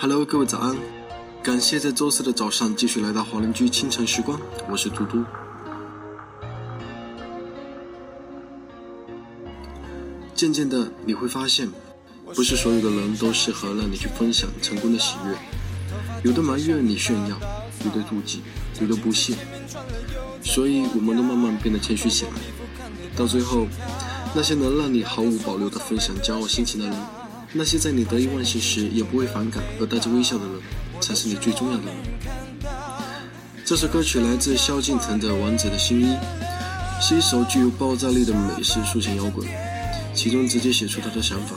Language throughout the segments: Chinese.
Hello，各位早安！感谢在周四的早上继续来到华人居清晨时光，我是嘟嘟。渐渐的，你会发现，不是所有的人都适合让你去分享成功的喜悦，有的埋怨你炫耀，有的妒忌，有的不屑，所以我们都慢慢变得谦虚起来。到最后，那些能让你毫无保留的分享骄傲心情的人，那些在你得意忘形时也不会反感而带着微笑的人，才是你最重要的人。这首歌曲来自萧敬腾的《王子的新衣》，是一首具有爆炸力的美式抒情摇滚。其中直接写出他的想法，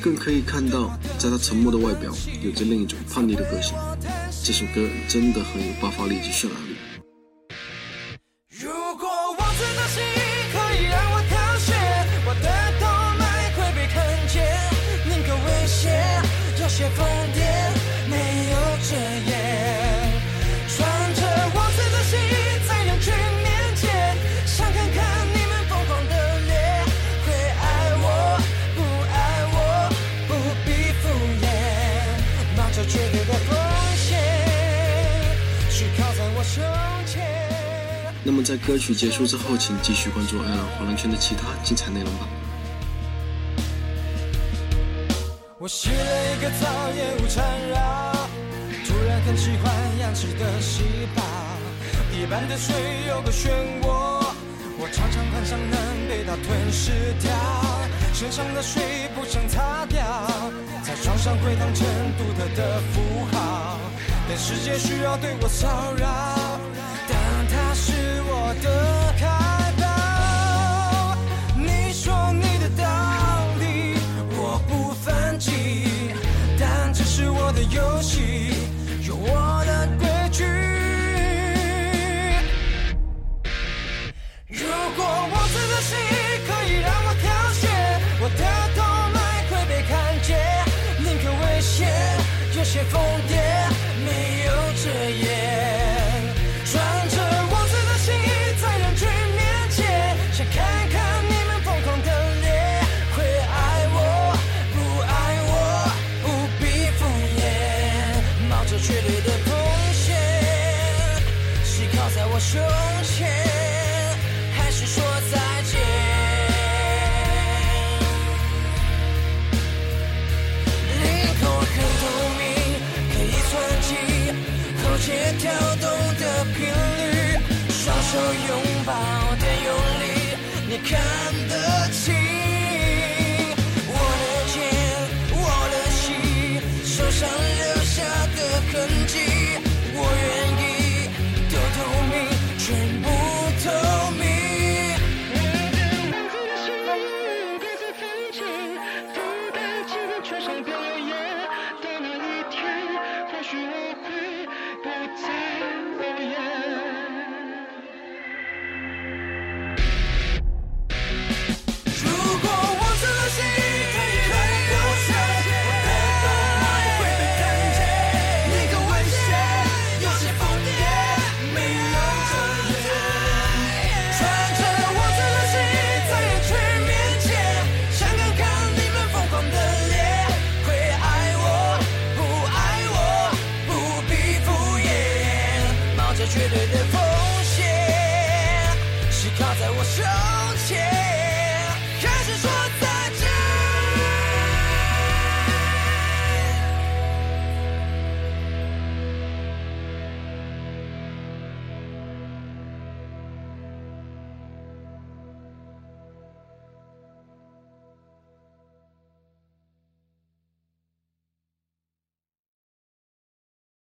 更可以看到，在他沉默的外表，有着另一种叛逆的个性。这首歌真的很有爆发力及渲染力。那么在歌曲结束之后，请继续关注爱朗华人圈的其他精彩内容吧。我吸了一个草，烟雾缠绕，突然很喜欢氧气的细胞。一般的水有个漩涡，我常常幻想能被它吞噬掉。身上的水不想擦掉，在床上会当成独特的符号。但世界需要对我骚扰，但它是我的开导。你说你的道理，我不反击，但这是我的游戏，有我的规矩。如果王子的心可以让我挑选，我的动脉会被看见，宁可危险，有些疯癫，衍，冒着绝对的风险，是靠在我胸前，还是说再见？灵魂很透明，可以传递喉结跳动的频率，双手拥抱的用力，你看得清。Champion. 绝对的奉献是靠在我胸前。开始说再